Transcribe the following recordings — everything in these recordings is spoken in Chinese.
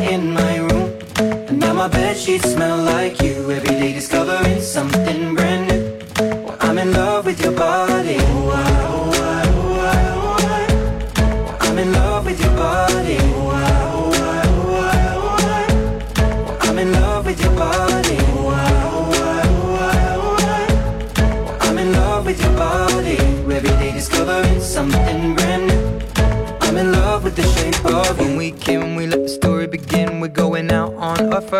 in my room. And now my bed sheets smell like you. Every day discovering something brand new. I'm in love with your body. Oh, oh, oh, oh I'm in love with your body. Oh, oh, I'm in love with your body. I'm in love with your body. Every day discovering something brand new. I'm in love with the shape of you. When we came, we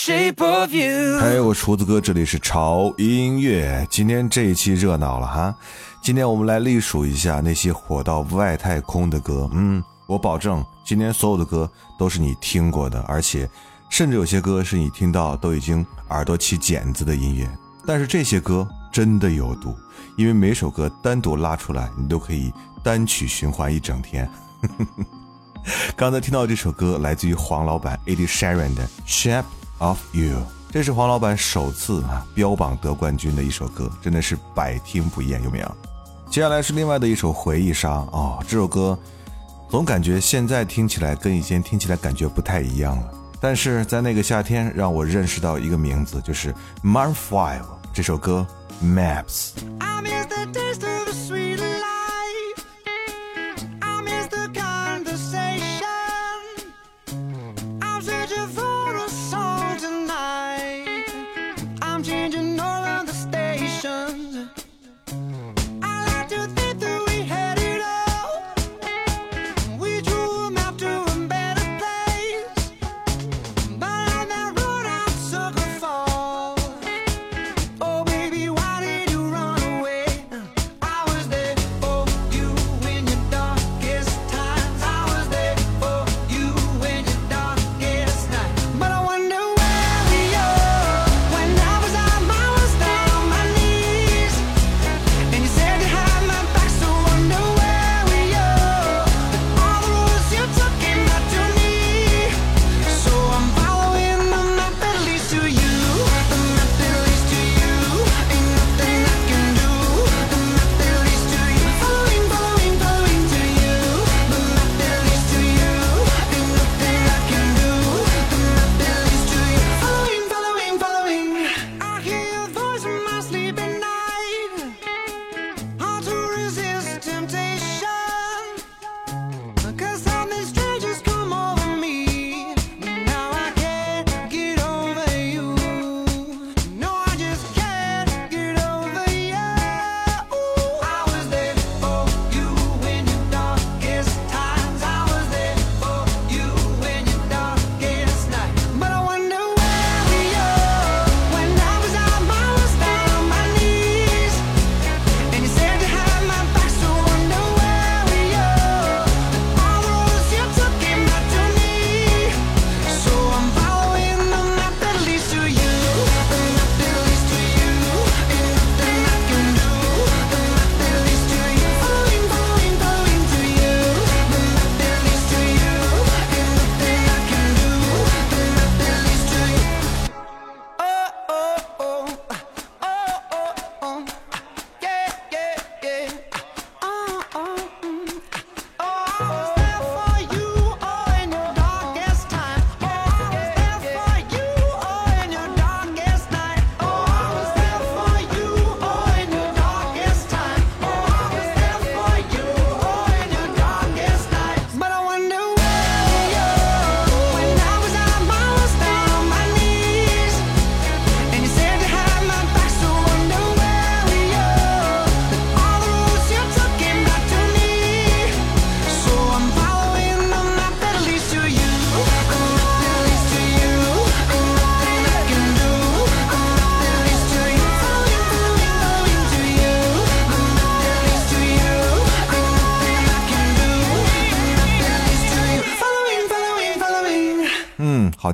shape of you. 嘿，我厨子哥，这里是潮音乐。今天这一期热闹了哈！今天我们来历数一下那些火到外太空的歌。嗯，我保证今天所有的歌都是你听过的，而且甚至有些歌是你听到都已经耳朵起茧子的音乐。但是这些歌真的有毒，因为每首歌单独拉出来，你都可以单曲循环一整天。刚才听到这首歌来自于黄老板 Ed Sheeran 的《Shape of You》，这是黄老板首次啊标榜得冠军的一首歌，真的是百听不厌，有没有？接下来是另外的一首回忆杀哦，这首歌总感觉现在听起来跟以前听起来感觉不太一样了，但是在那个夏天让我认识到一个名字，就是 Marv Five 这首歌《Maps》。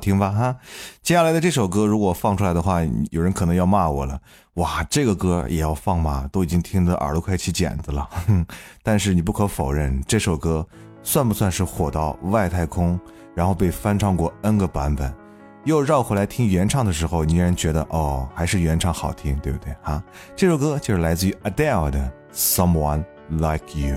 听吧哈，接下来的这首歌如果放出来的话，有人可能要骂我了。哇，这个歌也要放吗？都已经听得耳朵快起茧子了。但是你不可否认，这首歌算不算是火到外太空，然后被翻唱过 N 个版本，又绕回来听原唱的时候，你依然觉得哦，还是原唱好听，对不对啊？这首歌就是来自于 Adele 的 Someone Like You。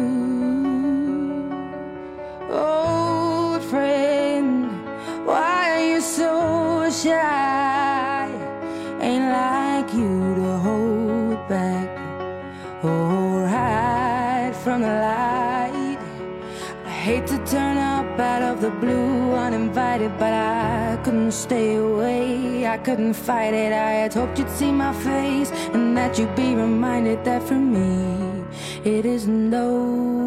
Blue uninvited, but I couldn't stay away. I couldn't fight it. I had hoped you'd see my face and that you'd be reminded that for me it isn't over.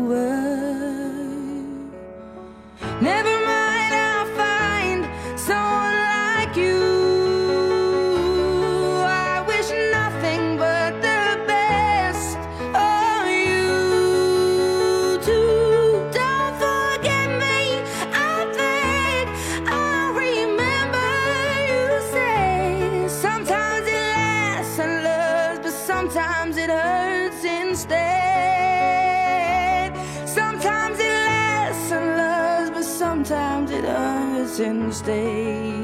since day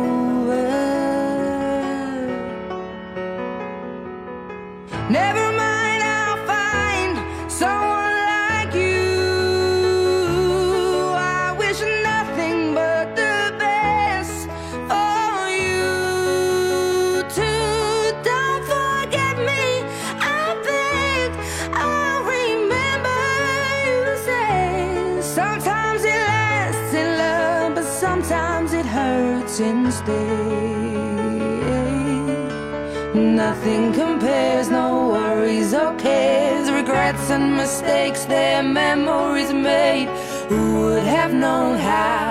and mistakes their memories made. Who would have known how?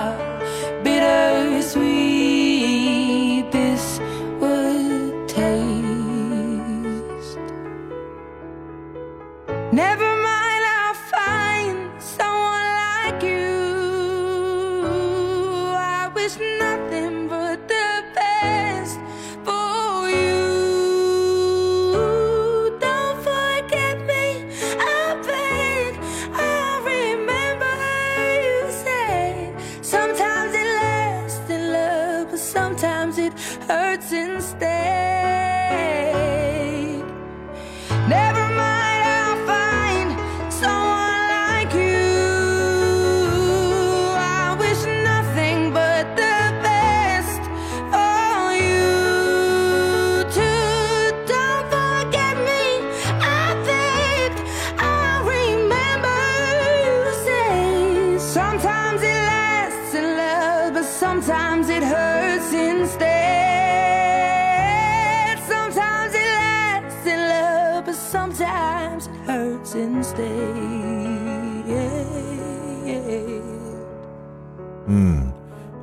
hurts instead. Never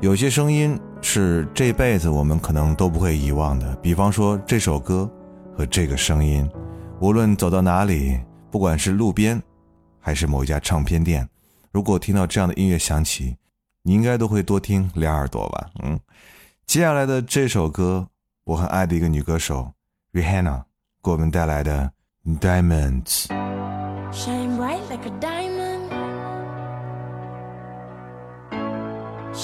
有些声音是这辈子我们可能都不会遗忘的比方说这首歌和这个声音无论走到哪里不管是路边还是某一家唱片店如果听到这样的音乐响起你应该都会多听两耳朵吧。嗯。接下来的这首歌我很爱的一个女歌手 rihanna 给我们带来的 diamonds shine bright like a diamond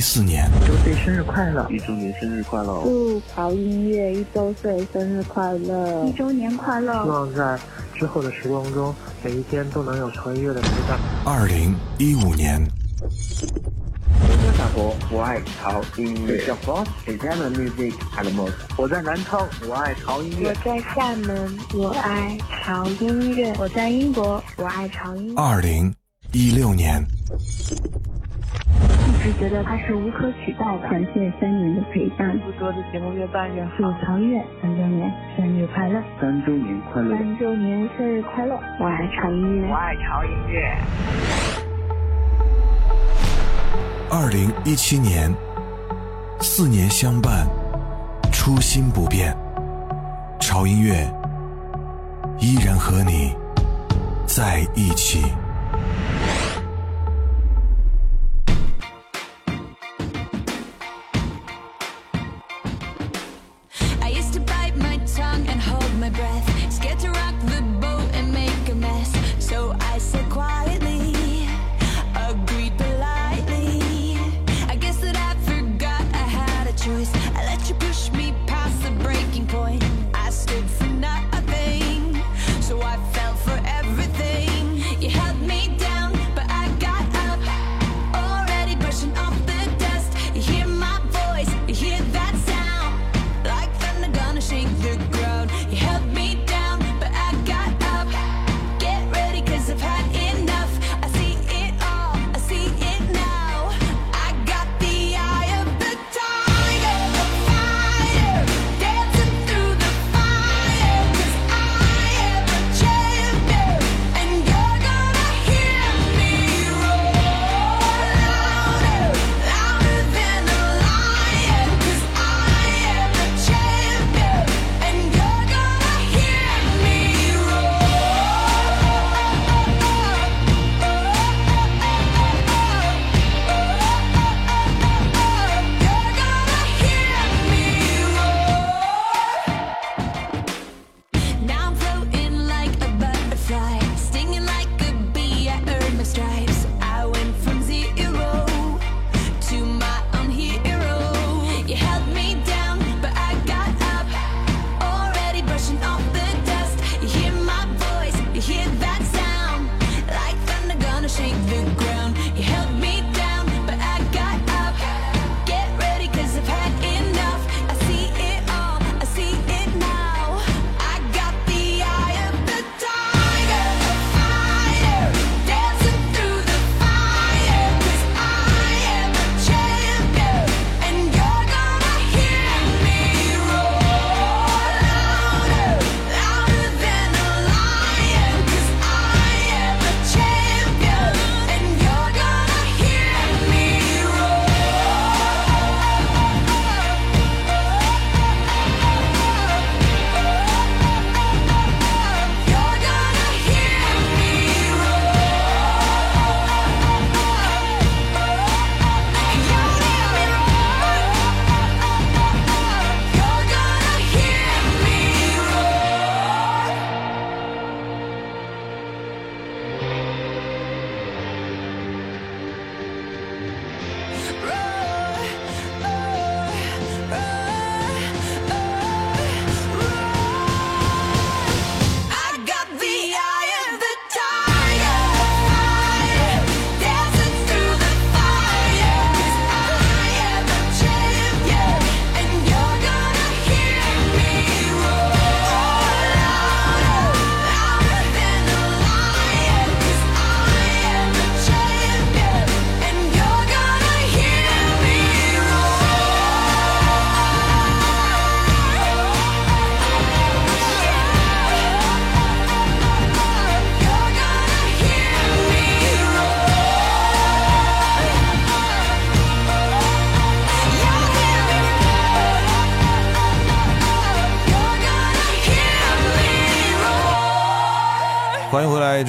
一四年，周岁生日快乐！一周年生日快乐哦！祝潮音乐一周岁生日快乐！一周年快乐！希望在之后的时光中，每一天都能有潮音乐的陪伴。二零一五年，中国法国，我爱潮音乐。小 boss Examine Music and More。我在南昌，我爱潮音乐。我在厦门，我爱潮音乐；我在英国，我爱潮音乐。二零一六年，一直觉得他是无可取代的。感谢三年的陪伴，祝多的节目越办越好。祝曹越三周年生日快乐！三周年快乐！三周年生日快乐！我爱潮音乐，我爱潮音乐。二零一七年，四年相伴，初心不变，潮音乐依然和你在一起。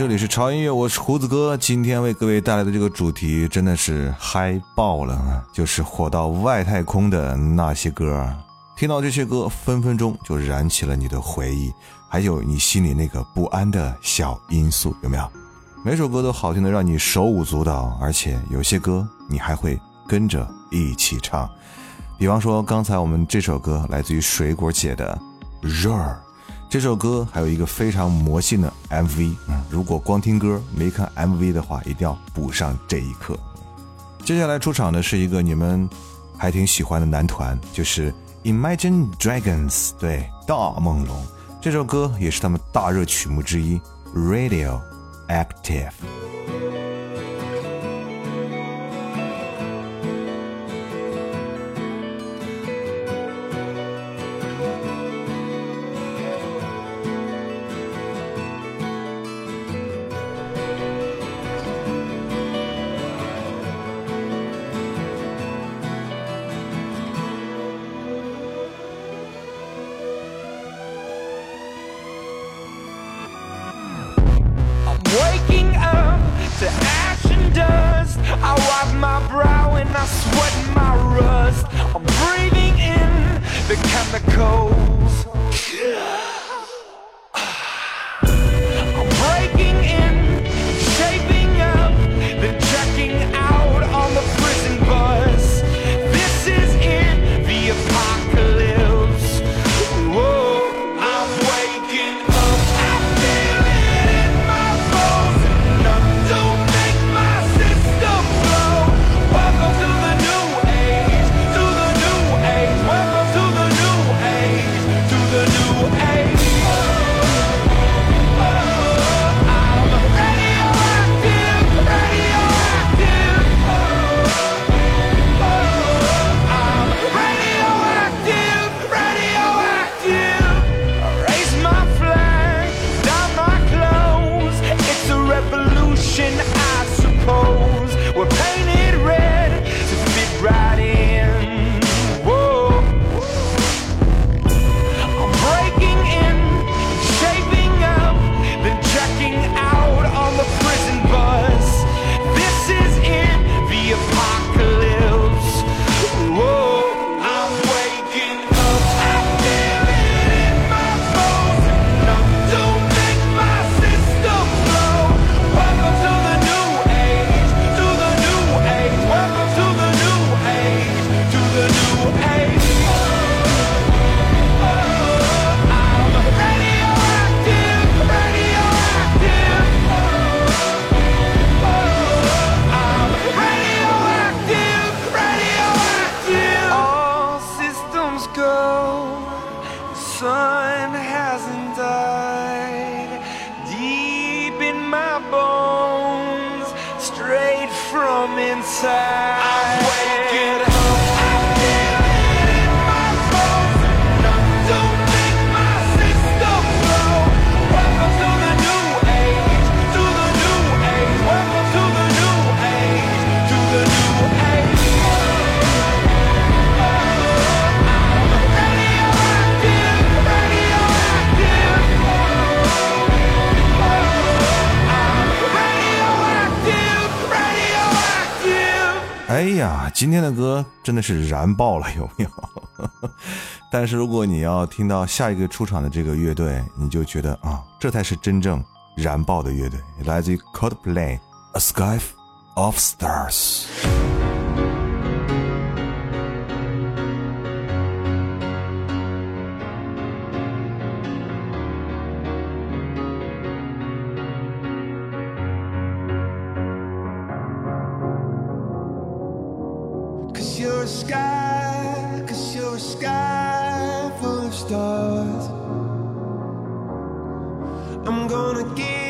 这里是潮音乐，我是胡子哥。今天为各位带来的这个主题真的是嗨爆了，就是火到外太空的那些歌。听到这些歌，分分钟就燃起了你的回忆，还有你心里那个不安的小因素，有没有？每首歌都好听的让你手舞足蹈，而且有些歌你还会跟着一起唱。比方说，刚才我们这首歌来自于水果姐的《热儿》。这首歌还有一个非常魔性的 MV，如果光听歌没看 MV 的话，一定要补上这一课。接下来出场的是一个你们还挺喜欢的男团，就是 Imagine Dragons，对，大梦龙。这首歌也是他们大热曲目之一，《Radio Active》。Sun hasn't died. Deep in my bones, straight from inside. 今天的歌真的是燃爆了，有没有？但是如果你要听到下一个出场的这个乐队，你就觉得啊，这才是真正燃爆的乐队，来自于 Coldplay，《A Sky of Stars》。Cause you're a sky, cause you're a sky full of stars. I'm gonna give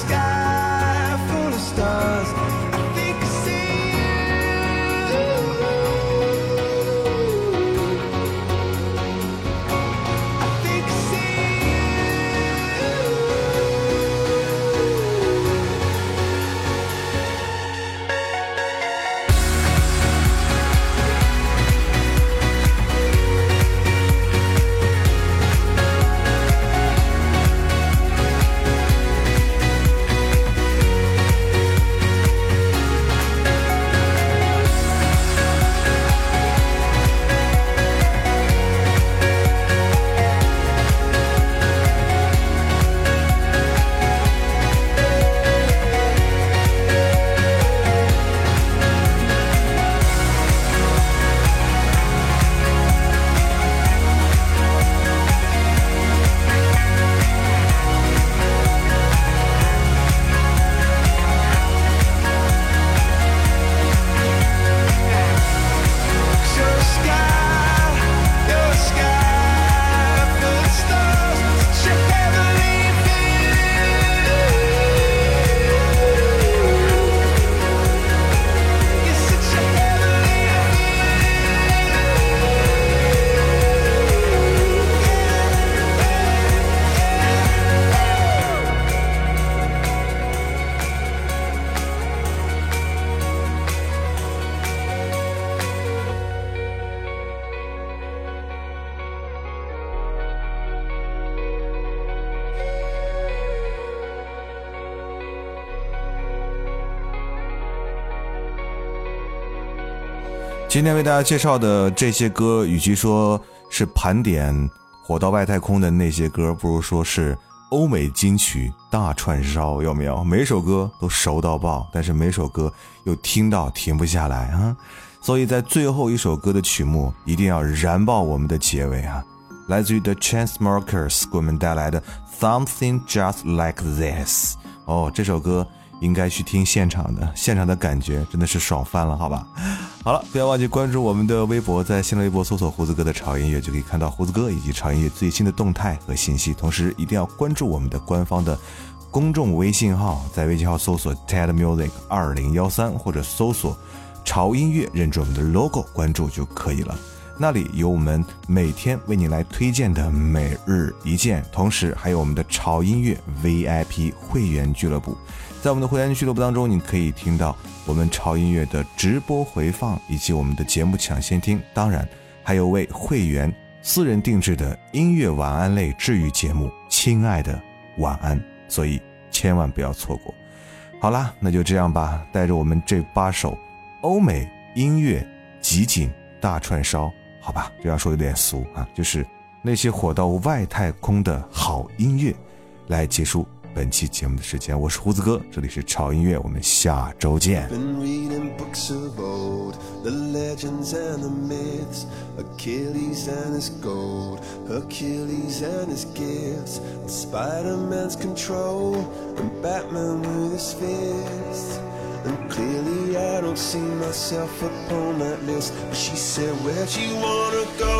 sky 为大家介绍的这些歌，与其说是盘点火到外太空的那些歌，不如说是欧美金曲大串烧，有没有？每首歌都熟到爆，但是每首歌又听到停不下来啊！所以在最后一首歌的曲目，一定要燃爆我们的结尾啊！来自于 The Chainsmokers 给我们带来的 Something Just Like This。哦，这首歌应该去听现场的，现场的感觉真的是爽翻了，好吧？好了，不要忘记关注我们的微博，在新浪微博搜索“胡子哥的潮音乐”就可以看到胡子哥以及潮音乐最新的动态和信息。同时，一定要关注我们的官方的公众微信号，在微信号搜索 “TED Music 二零幺三”或者搜索“潮音乐”，认准我们的 logo，关注就可以了。那里有我们每天为你来推荐的每日一见，同时还有我们的潮音乐 VIP 会员俱乐部。在我们的会员俱乐部当中，你可以听到我们潮音乐的直播回放，以及我们的节目抢先听。当然，还有为会员私人定制的音乐晚安类治愈节目《亲爱的晚安》，所以千万不要错过。好啦，那就这样吧，带着我们这八首欧美音乐集锦大串烧，好吧，这样说有点俗啊，就是那些火到外太空的好音乐，来结束本期节目的时间。我是胡子哥，这里是潮音乐，我们下周见。Been reading books of old, the legends and the myths, Achilles and his gold, Achilles and his gifts, Spider Man's control, and Batman with his fists. And clearly, I don't see myself upon that list. But she said, Where'd you wanna go?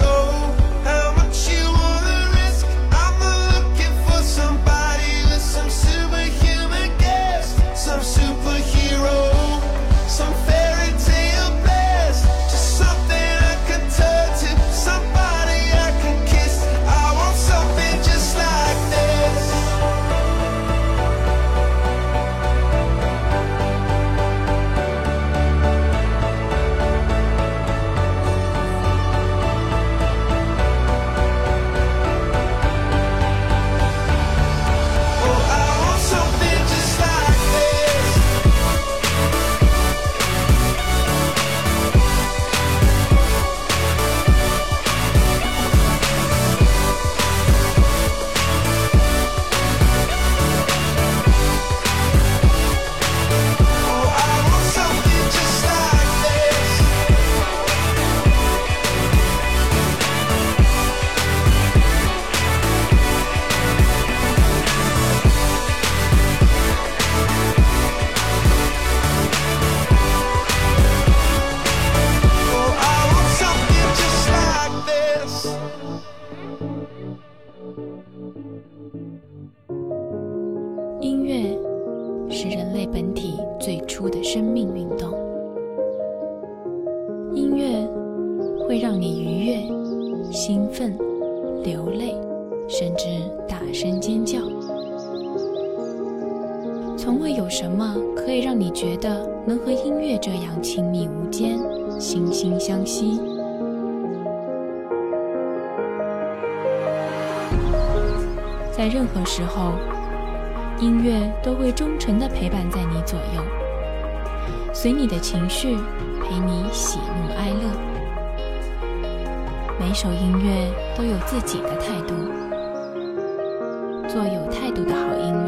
情绪陪你喜怒哀乐，每首音乐都有自己的态度，做有态度的好音乐。